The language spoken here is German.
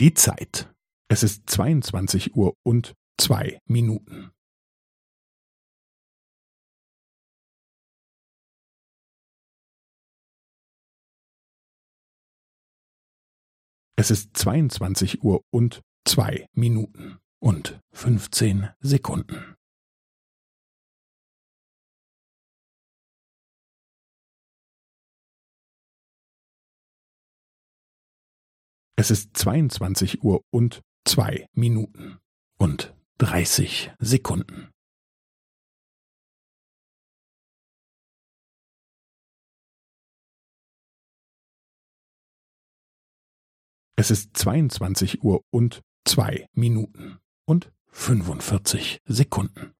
Die Zeit. Es ist zweiundzwanzig Uhr und zwei Minuten. Es ist zweiundzwanzig Uhr und zwei Minuten und fünfzehn Sekunden. Es ist zweiundzwanzig Uhr und zwei Minuten und dreißig Sekunden. Es ist zweiundzwanzig Uhr und zwei Minuten und fünfundvierzig Sekunden.